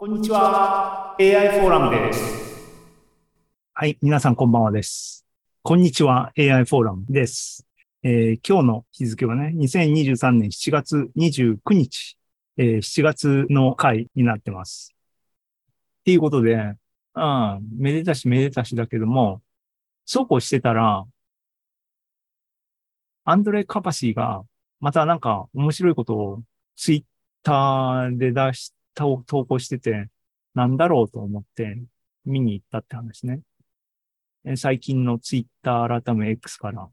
こんにちは。AI フォーラムです。はい。皆さんこんばんはです。こんにちは。AI フォーラムです。えー、今日の日付はね、2023年7月29日、えー、7月の回になってます。っていうことで、うん、めでたしめでたしだけども、そうこうしてたら、アンドレ・カパシーが、またなんか面白いことをツイッターで出し投稿してて、なんだろうと思って見に行ったって話ね。最近のツイッター改め X から、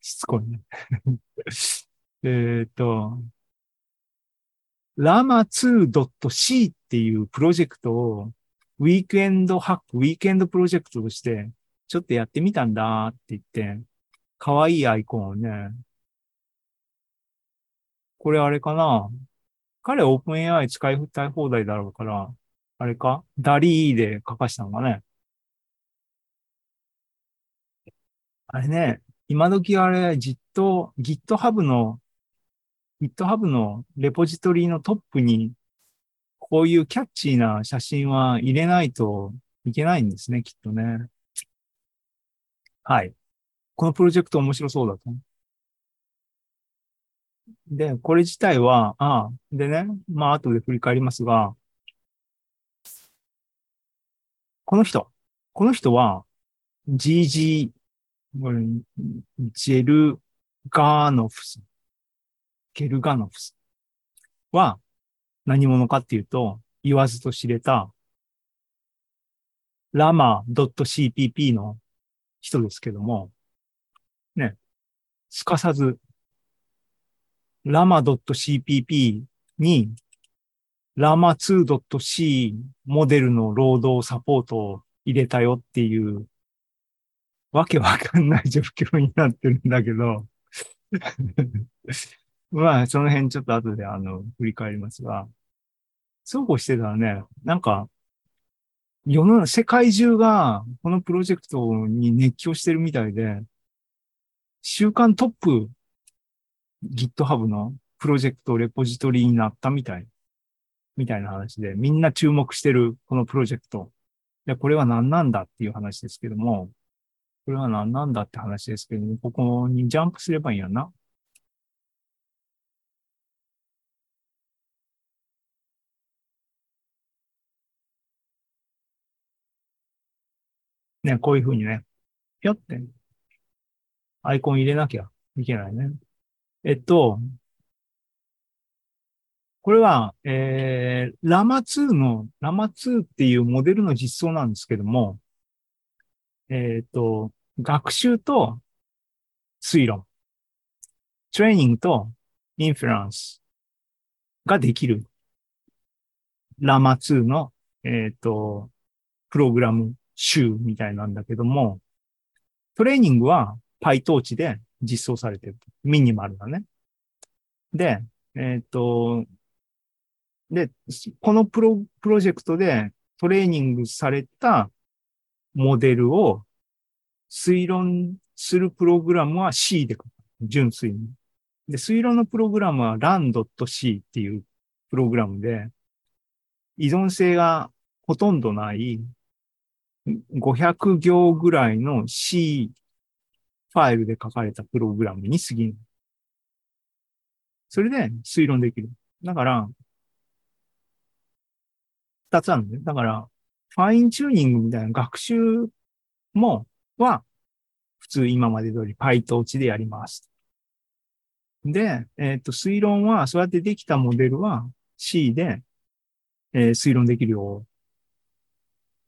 しつこいね。えっと、ラマ 2.c っていうプロジェクトを、ウィークエンドハック、ウィークエンドプロジェクトとして、ちょっとやってみたんだって言って、かわいいアイコンをね、これあれかな彼オープン AI 使いたい放題だろうから、あれか？ダリーで書かしたのかね？あれね、今時あれ、じっと GitHub の、GitHub のレポジトリのトップに、こういうキャッチーな写真は入れないといけないんですね、きっとね。はい。このプロジェクト面白そうだと。で、これ自体は、ああ、でね、まあ後で振り返りますが、この人、この人は GG、ジェルガーノフス、ゲルガノフスは何者かっていうと、言わずと知れたラマ .cpp の人ですけども、ね、すかさずラマ .cpp にラマ 2.c モデルの労働サポートを入れたよっていうわけわかんない状況になってるんだけど。まあ、その辺ちょっと後であの、振り返りますが、そうこうしてたらね、なんか、世の世界中がこのプロジェクトに熱狂してるみたいで、週間トップ GitHub のプロジェクトレポジトリになったみたい。みたいな話で、みんな注目してるこのプロジェクト。で、これは何なんだっていう話ですけども、これは何なんだって話ですけども、ここにジャンプすればいいんやな。ね、こういうふうにね、ぴょって、アイコン入れなきゃいけないね。えっと、これは、えー、ラマ2の、ラマ2っていうモデルの実装なんですけども、えっ、と、学習と推論、トレーニングとインフランスができるラマ2の、えっ、と、プログラム集みたいなんだけども、トレーニングは PyTorch で実装されてる。ミニマルなね。で、えっ、ー、と、で、このプロ、プロジェクトでトレーニングされたモデルを推論するプログラムは C で書く純粋に。で、推論のプログラムは run.c っていうプログラムで、依存性がほとんどない500行ぐらいの C ファイルで書かれたプログラムに過ぎる。それで推論できる。だから、二つあるんだよ。だから、ファインチューニングみたいな学習も、は、普通今まで通り PyTorch でやります。で、えっ、ー、と、推論は、そうやってできたモデルは C で、えー、推論できるよ。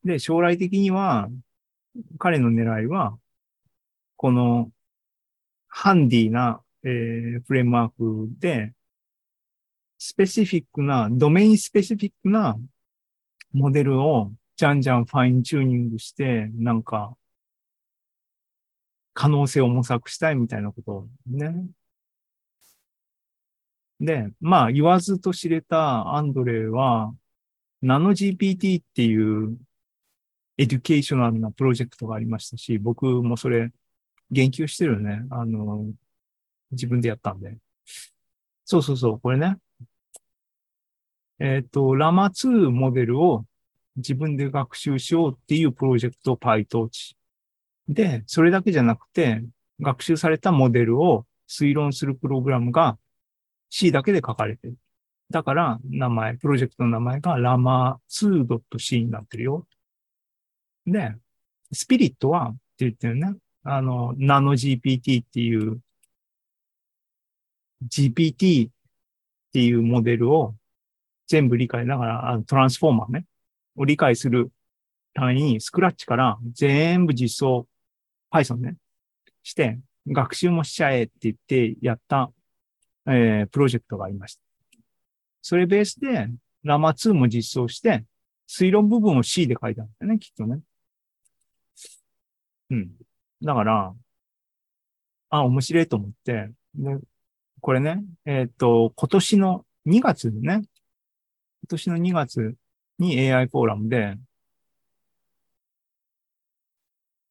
で、将来的には、彼の狙いは、このハンディな、えー、フレームワークで、 specific な、 domain specific なモデルをじゃんじゃん fine tuning して、なんか、可能性を模索したいみたいなことをね。で、まあ言わずと知れたアンドレイは、 nanoGPT っていう educational なプロジェクトがありましたし、僕もそれ言及してるよね。あの、自分でやったんで。そうそうそう、これね。えっ、と、ラマ2モデルを自分で学習しようっていうプロジェクト PyTorch。で、それだけじゃなくて、学習されたモデルを推論するプログラムが C だけで書かれてる。だから、名前、プロジェクトの名前が lama2.c になってるよ。で、スピリットはって言ってるね。あの、ナノ GPT っていう GPT っていうモデルを全部理解、だから、あのトランスフォーマーね、を理解する単位に、スクラッチから全部実装、Python ね、して、学習もしちゃえって言ってやった、えー、プロジェクトがありました。それベースで、ラマ2も実装して、推論部分を C で書いたんだよね、きっとね。うん。だから、あ、面白いと思って、で、これね、えっ、と、今年の2月でね、今年の2月に AI フォーラムで、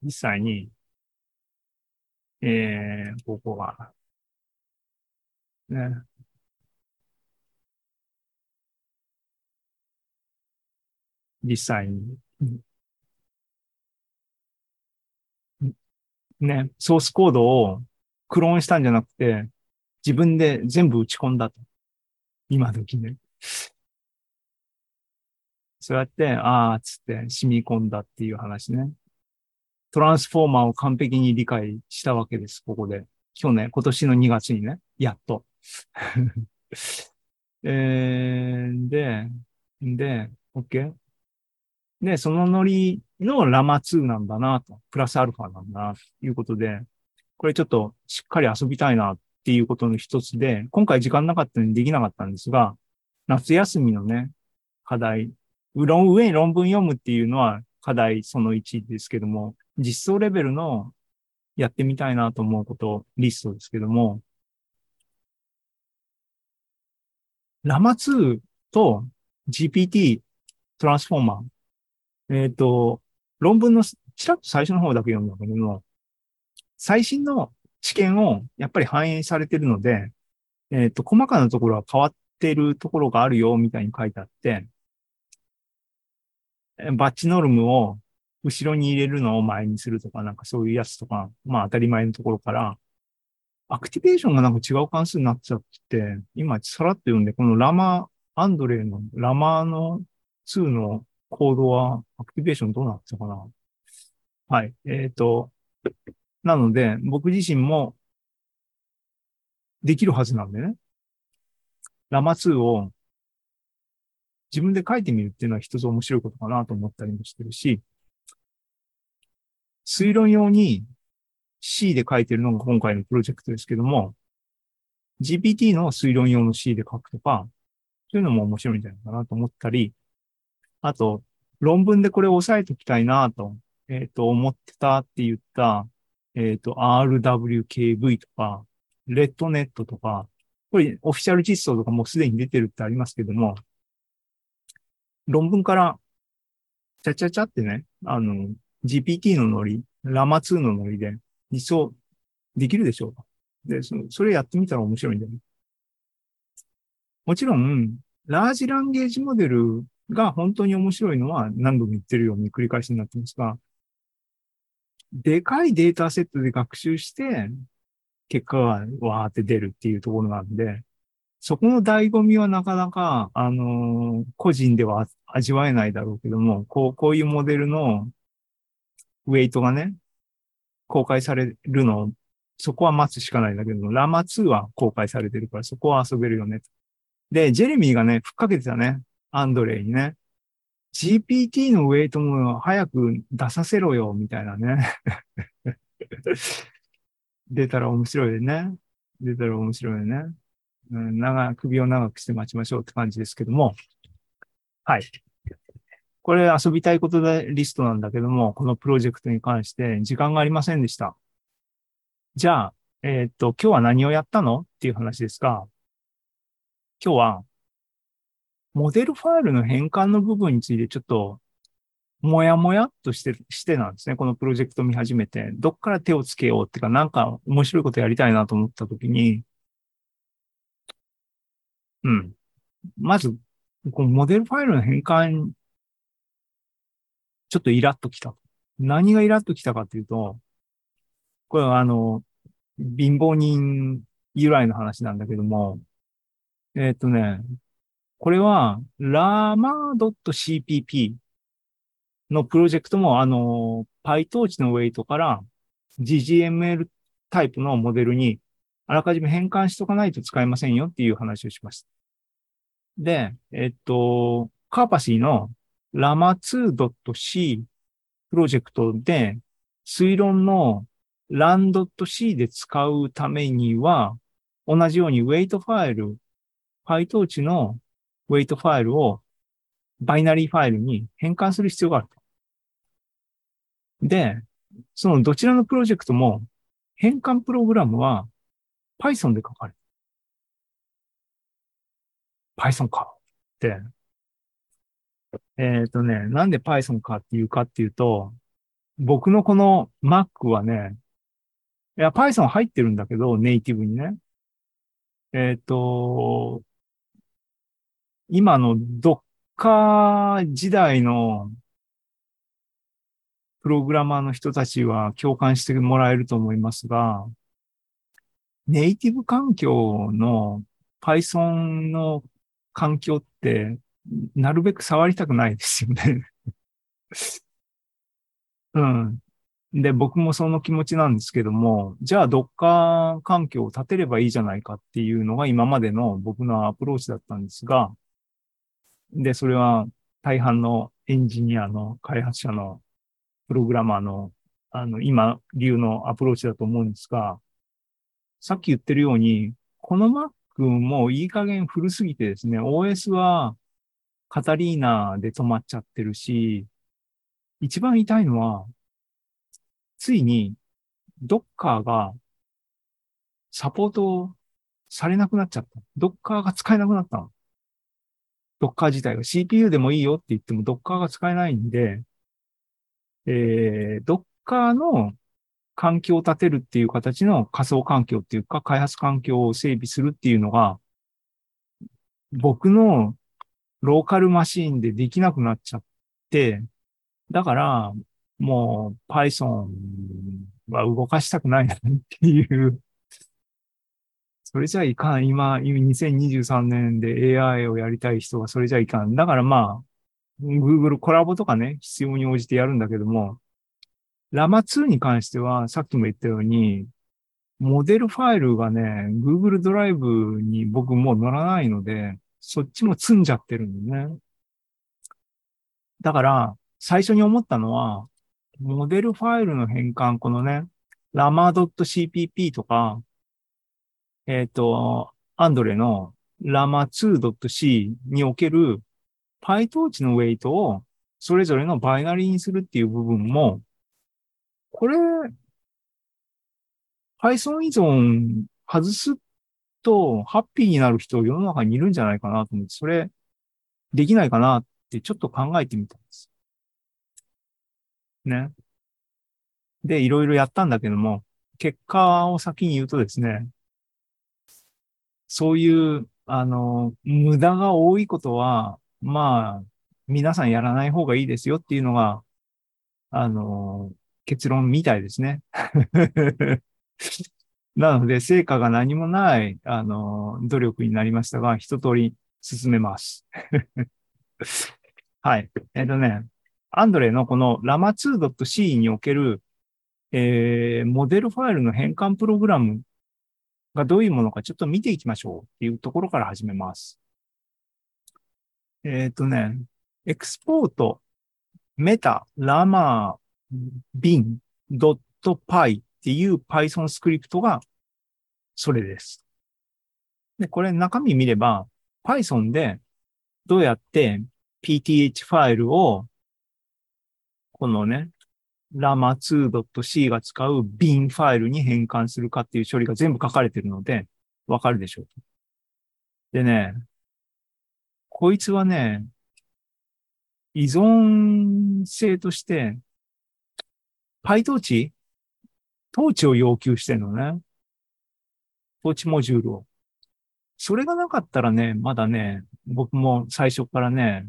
実際に、えー、ここが、ね、実際に、ね、ソースコードをクローンしたんじゃなくて、自分で全部打ち込んだと。今時ね。そうやって、ああ、つって染み込んだっていう話ね。トランスフォーマーを完璧に理解したわけです、ここで。去年、今年の2月にね、やっと。えー、で、で、OK? で、そのノリのラマ2なんだなと、プラスアルファなんだな、ということで、これちょっとしっかり遊びたいなっていうことの一つで、今回時間なかったのにできなかったんですが、夏休みのね、課題、論上に論文読むっていうのは課題その1ですけども、実装レベルのやってみたいなと思うことリストですけども、ラマ2と GPT トランスフォーマー、えっ、と、論文のちらっと最初の方だけ読んだけども、最新の知見をやっぱり反映されてるので、えっ、と、細かなところは変わってるところがあるよ、みたいに書いてあって、batch norm を後ろに入れるのを前にするとか、なんかそういうやつとか、まあ当たり前のところから、 activation がなんか違う関数になっちゃって、今さらっと読んで、このラマ、アンドレイのラマの2のコードは、 activation どうなってたかな？はい。えっ、と、なので、僕自身もできるはずなんでね。ラマ2を自分で書いてみるっていうのは一つ面白いことかなと思ったりもしてるし、推論用に C で書いてるのが今回のプロジェクトですけども、GPT の推論用の C で書くとか、そういうのも面白いんじゃないかなと思ったり、あと、論文でこれを押さえておきたいなと、えっ、と、思ってたって言った、えっ、と、RWKV とか、レッドネットとか、これオフィシャル実装とかもうすでに出てるってありますけども、論文から、ちゃちゃちゃってね、あの、GPT のノリ、ラマ2のノリで、実装できるでしょうかで、そそれやってみたら面白いんだよね。もちろん、ラージランゲージモデルが本当に面白いのは何度も言ってるように繰り返しになってますが、でかいデータセットで学習して、結果がわーって出るっていうところなんで、そこの醍醐味はなかなか、あのー個人では味わえないだろうけども、こう、こういうモデルのウェイトがね、公開されるの、そこは待つしかないんだけども、ラマ2は公開されてるから、そこは遊べるよね。で、ジェレミーがね、ふっかけてたね。アンドレイにね。GPT のウェイトも早く出させろよ、みたいなね。出たら面白いよね。出たら面白いよね。うん、長、首を長くして待ちましょうって感じですけども。はい。これ遊びたいことでリストなんだけども、このプロジェクトに関して時間がありませんでした。じゃあ、えーっと、今日は何をやったの？っていう話ですが、今日は、モデルファイルの変換の部分についてちょっと、もやもやっとして、してなんですね。このプロジェクト見始めて、どっから手をつけようっていうか、なんか面白いことやりたいなと思ったときに、うん。まず、このモデルファイルの変換、ちょっとイラッときた。何がイラッときたかというと、これはあの、貧乏人由来の話なんだけども、えっ、とね、これは lama.cpp のプロジェクトもあの、PyTorch のウェイトから GGML タイプのモデルにあらかじめ変換しとかないと使えませんよっていう話をしました。で、えっと、カーパシーの lama2.c プロジェクトで推論の lan.c で使うためには、同じようにウェイトファイル、PyTorch のウェイトファイルをバイナリーファイルに変換する必要がある。で、そのどちらのプロジェクトも変換プログラムは Python で書かれる。Python かって。えっ、ー、とね、なんで Python かっていうかっていうと、僕のこの Mac はね、いや、Python 入ってるんだけど、ネイティブにね。えっ、ー、と、今の Docker 時代のプログラマーの人たちは共感してもらえると思いますが、ネイティブ環境の Python の環境って、なるべく触りたくないですよね うん。で、僕もその気持ちなんですけども、じゃあ Docker 環境を立てればいいじゃないかっていうのが今までの僕のアプローチだったんですが、で、それは大半のエンジニアの開発者のプログラマーの、あの、今、流のアプローチだと思うんですが、さっき言ってるように、この Mac もいい加減古すぎてですね、OS はカタリーナで止まっちゃってるし、一番痛いのは、ついに Docker がサポートされなくなっちゃった。Docker が使えなくなった。Docker 自体が CPU でもいいよって言っても Docker が使えないんで、えー、Docker の環境を立てるっていう形の仮想環境っていうか、開発環境を整備するっていうのが、僕のローカルマシーンでできなくなっちゃって、だから、もう Python は動かしたくないなっていうそれじゃいかん。今、2023年で AI をやりたい人はそれじゃいかん。だからまあ、Google コラボとかね、必要に応じてやるんだけども、ラマ2に関しては、さっきも言ったように、モデルファイルがね、Google ドライブに僕もう乗らないので、そっちも積んじゃってるんだよね。だから、最初に思ったのは、モデルファイルの変換、このね、lama.cpp とか、えっ、ー、と、アンドレの lama2.c における PyTorch のウェイトをそれぞれのバイナリーにするっていう部分も、これ、Python 依存外すとハッピーになる人世の中にいるんじゃないかなと思って、それできないかなってちょっと考えてみたんです。ね。で、いろいろやったんだけども、結果を先に言うとですね、そういう、あの、無駄が多いことは、まあ、皆さんやらない方がいいですよっていうのが、あの、結論みたいですね。なので、成果が何もない、あの、努力になりましたが、一通り進めます。はい。えっ、ー、とね、アンドレのこの lama2.c における、えー、モデルファイルの変換プログラムがどういうものかちょっと見ていきましょうっていうところから始めます。えっ、ー、とね、エクスポート、メタ、ラマー、ビン、ドットパイっていう Python スクリプトがそれです。で、これ中身見れば Python でどうやって PTH ファイルをこのね、lama2.c が使う bin ファイルに変換するかっていう処理が全部書かれてるので、わかるでしょう。でね、こいつはね、依存性として、パイトーチトーチを要求してるのね。トーチモジュールを。それがなかったらね、まだね、僕も最初からね、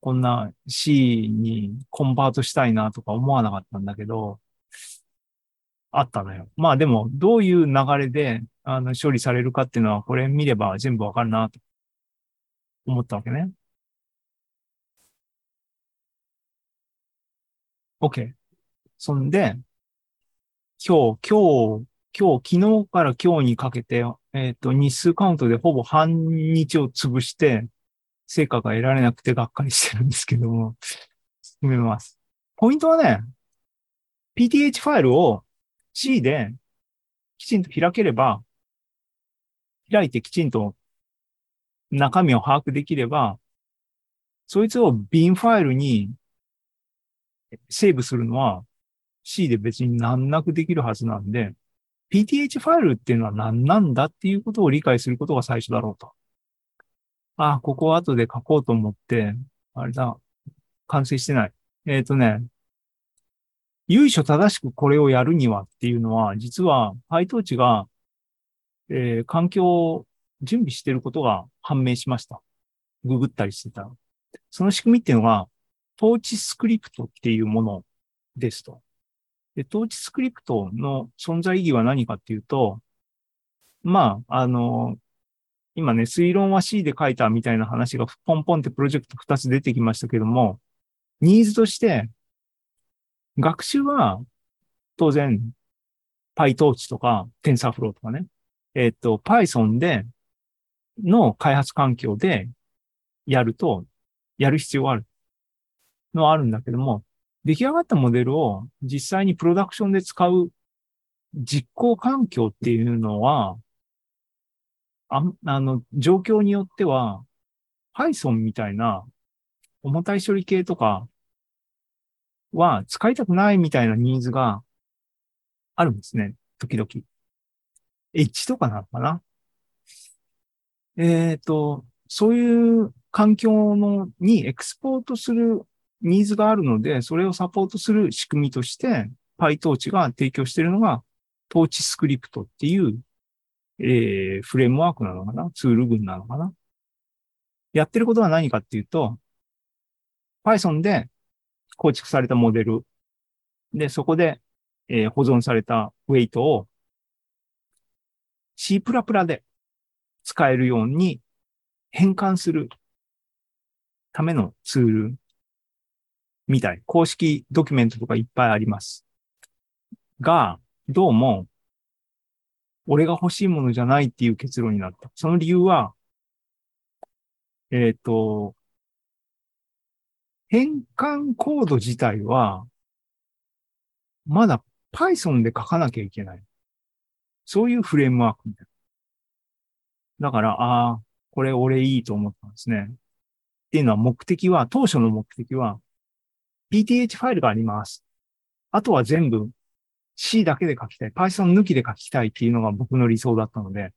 こんな C にコンバートしたいなとか思わなかったんだけど、あったのよ。まあでも、どういう流れで、あの、処理されるかっていうのは、これ見れば全部わかるな、と思ったわけね。OK。そんで、今日、今日、今日、昨日から今日にかけて、えっ、と、日数カウントでほぼ半日を潰して、成果が得られなくてがっかりしてるんですけども、進めます。ポイントはね、PTH ファイルを C できちんと開ければ、開いてきちんと中身を把握できれば、そいつを bin ファイルにセーブするのは C で別に難なくできるはずなんで、PTH ファイルっていうのは何なんだっていうことを理解することが最初だろうと。あ、ここを後で書こうと思って、あれだ、完成してない。えっ、ー、とね、由緒正しくこれをやるにはっていうのは、実は PyTorch が、えー、環境を準備してることが判明しました。ググったりしてた。その仕組みっていうのが、トーチスクリプトっていうものですと。で、トーチスクリプトの存在意義は何かっていうと、まあ、あの、今ね、推論は C で書いたみたいな話がポンポンってプロジェクト2つ出てきましたけども、ニーズとして、学習は当然 PyTorch とか TensorFlow とかね、えっ、と、Python での開発環境でやると、やる必要があるのはあるんだけども、出来上がったモデルを実際にプロダクションで使う実行環境っていうのは、ああの、状況によっては、Python みたいな重たい処理系とかは使いたくないみたいなニーズがあるんですね。時々。H とかなのかな？えっ、ー、と、そういう環境のにエクスポートするニーズがあるので、それをサポートする仕組みとして、PyTorch が提供しているのが、トーチスクリプトっていう、えー、フレームワークなのかな？ツール群なのかな？やってることは何かっていうと、Python で構築されたモデルで、そこで、えー、保存されたウェイトを C++ で使えるように変換するためのツールみたい。公式ドキュメントとかいっぱいあります。が、どうも、俺が欲しいものじゃないっていう結論になった。その理由は、えっ、ー、と、変換コード自体は、まだ Python で書かなきゃいけない。そういうフレームワークみたいな。だから、ああ、これ俺いいと思ったんですね。っていうのは目的は、当初の目的は、PTH ファイルがあります。あとは全部 C だけで書きたい。Python 抜きで書きたいっていうのが僕の理想だったので、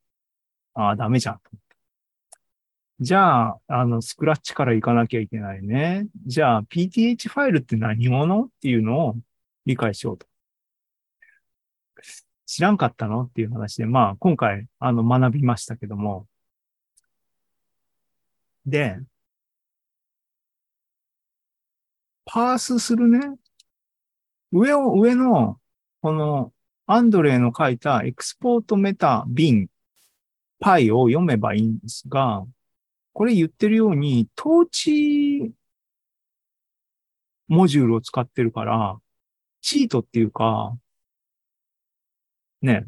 ああ、ダメじゃん。じゃあ、あの、スクラッチから行かなきゃいけないね。じゃあ、PTH ファイルって何者っていうのを理解しようと。知らんかったのっていう話で、まあ、今回、あの、学びましたけども。で、パースするね。上を、上の、この、アンドレイの書いたエクスポートメタビンパイを読めばいいんですが、これ言ってるように、統治モジュールを使ってるから、チートっていうか、ね。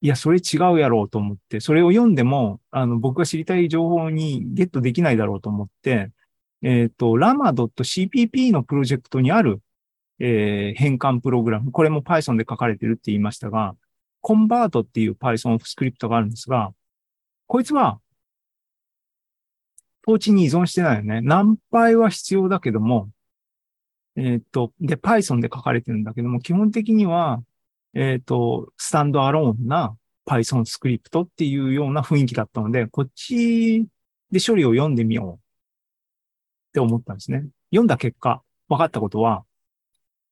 いや、それ違うやろうと思って、それを読んでも、あの、僕が知りたい情報にゲットできないだろうと思って、えっ、ー、と、lama.cpp のプロジェクトにある、えー、変換プログラム。これも Python で書かれてるって言いましたが、convert っていう Python スクリプトがあるんですが、こいつは、統治に依存してないよね。何倍は必要だけども、えっ、と、で、Python で書かれてるんだけども、基本的には、えっ、と、スタンドアローンな Python スクリプトっていうような雰囲気だったので、こっちで処理を読んでみようって思ったんですね。読んだ結果、分かったことは、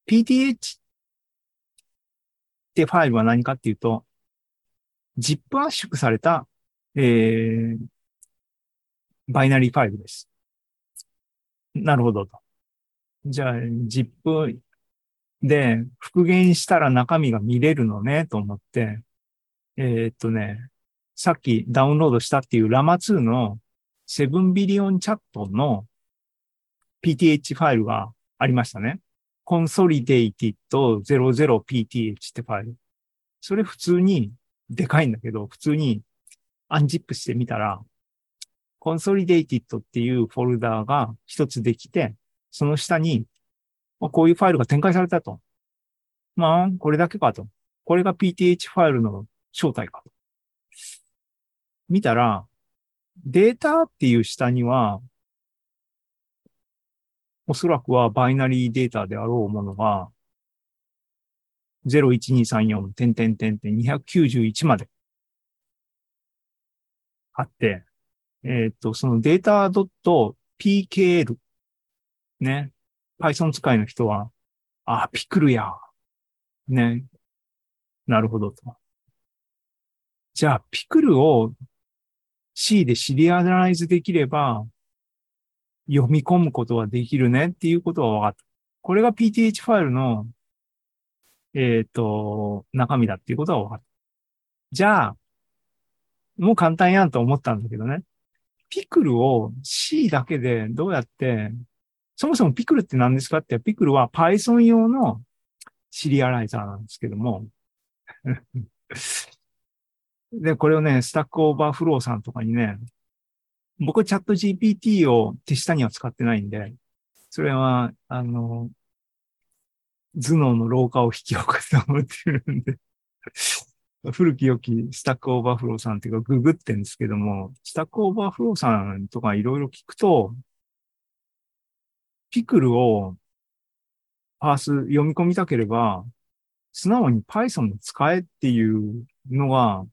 PTH ってファイルは何かっていうと、ZIP 圧縮されたえー、バイナリーファイルです。なるほどと。じゃあ、ZIP で復元したら中身が見れるのねと思って、えーっとね、さっきダウンロードしたっていうラマ2の7ビリオンチャットの PTH ファイルがありましたね。Consolidated 00pth ってファイル。それ普通にでかいんだけど、普通にアンジップしてみたら、consolidated っていうフォルダーが一つできて、その下に、まあこういうファイルが展開されたと。まあ、これだけかと。これが PTH ファイルの正体かと。見たら、データっていう下には、おそらくはバイナリーデータであろうものが、01234点点点点291まであって、えっ、と、そのデータ .pkl ね、Python 使いの人は、あ、ピクルや。ね。なるほどと。じゃあ、ピクルを C でシリアライズできれば、読み込むことはできるねっていうことは分かった。これが PTH ファイルの、えっ、と、中身だっていうことは分かった。じゃあ、もう簡単やんと思ったんだけどね。 pickle を C だけでどうやって、そもそも pickle って何ですかって、 pickle は Python 用の serializer なんですけども。で、これをね、 Stack Overflow さんとかにね、僕チャット GPT を手下には使ってないんで、それは、あの、頭脳の老化を引き起こすと思ってるんで、古き良き Stack Overflow さんっていうかググってんですけども、 Stack Overflow さんとかいろいろ聞くと、 pickle を parse 読み込みたければ、素直に Python 使えっていうのが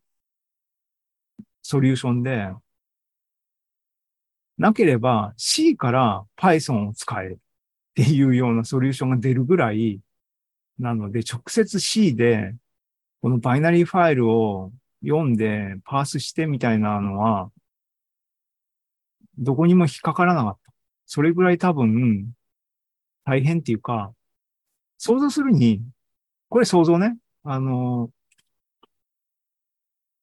ソリューションで、なければ C から Python を使えっていうようなソリューションが出るぐらいなので、直接 C でこのバイナリーファイルを読んでパースしてみたいなのは、どこにも引っかからなかった。それぐらい多分大変っていうか、想像するに、これ想像ね。あの、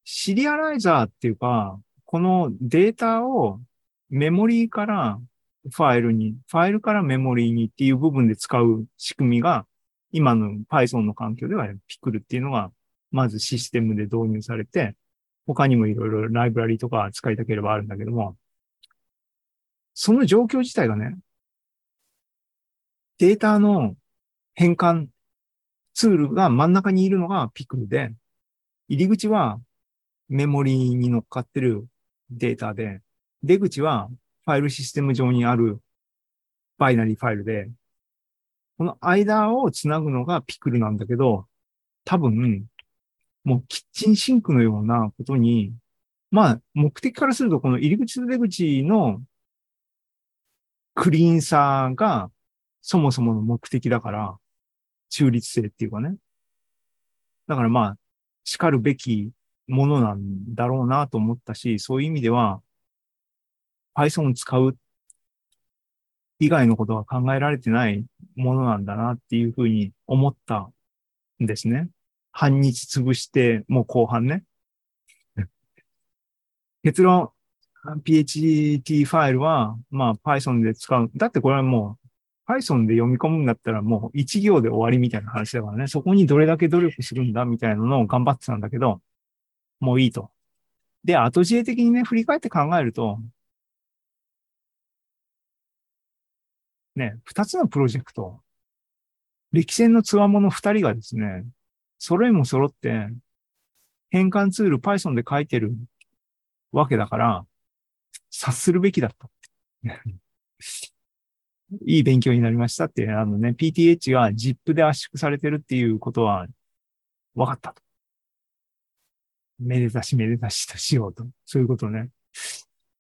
シリアライザーっていうか、このデータをメモリーからファイルに、ファイルからメモリーにっていう部分で使う仕組みが、今の Python の環境ではピクルっていうのが、まずシステムで導入されて、他にもいろいろライブラリとか使いたければあるんだけども、その状況自体がね、データの変換ツールが真ん中にいるのがピクルで、入り口はメモリーに乗っかってるデータで、出口はファイルシステム上にあるバイナリーファイルで、この間をつなぐのがピクルなんだけど、多分、もうキッチンシンクのようなことに、まあ、目的からするとこの入り口と出口のクリーンさがそもそもの目的だから、中立性っていうかね。だからまあ、叱るべきものなんだろうなと思ったし、そういう意味では、Python 使う以外のことは考えられてないものなんだなっていうふうに思ったんですね。半日潰して、もう後半ね。結論、PHT ファイルは、まあ Python で使う。だってこれはもう Python で読み込むんだったらもう一行で終わりみたいな話だからね。そこにどれだけ努力するんだみたいなのを頑張ってたんだけど、もういいと。で、後知恵的にね、振り返って考えると、ね、二つのプロジェクト、歴戦の強者二人がですね、揃いも揃って、変換ツール Python で書いてるわけだから、察するべきだった。いい勉強になりましたって、あのね、PTH が ZIP で圧縮されてるっていうことは分かったと。めでたしめでたしとしようと。そういうことね。